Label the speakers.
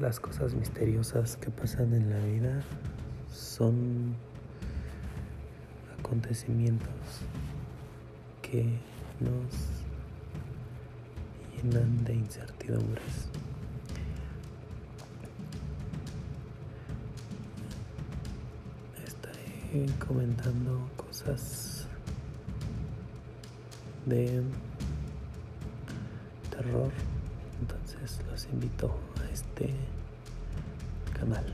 Speaker 1: las cosas misteriosas que pasan en la vida son acontecimientos que nos llenan de incertidumbres. Estaré comentando cosas de terror, entonces los invito a este canal.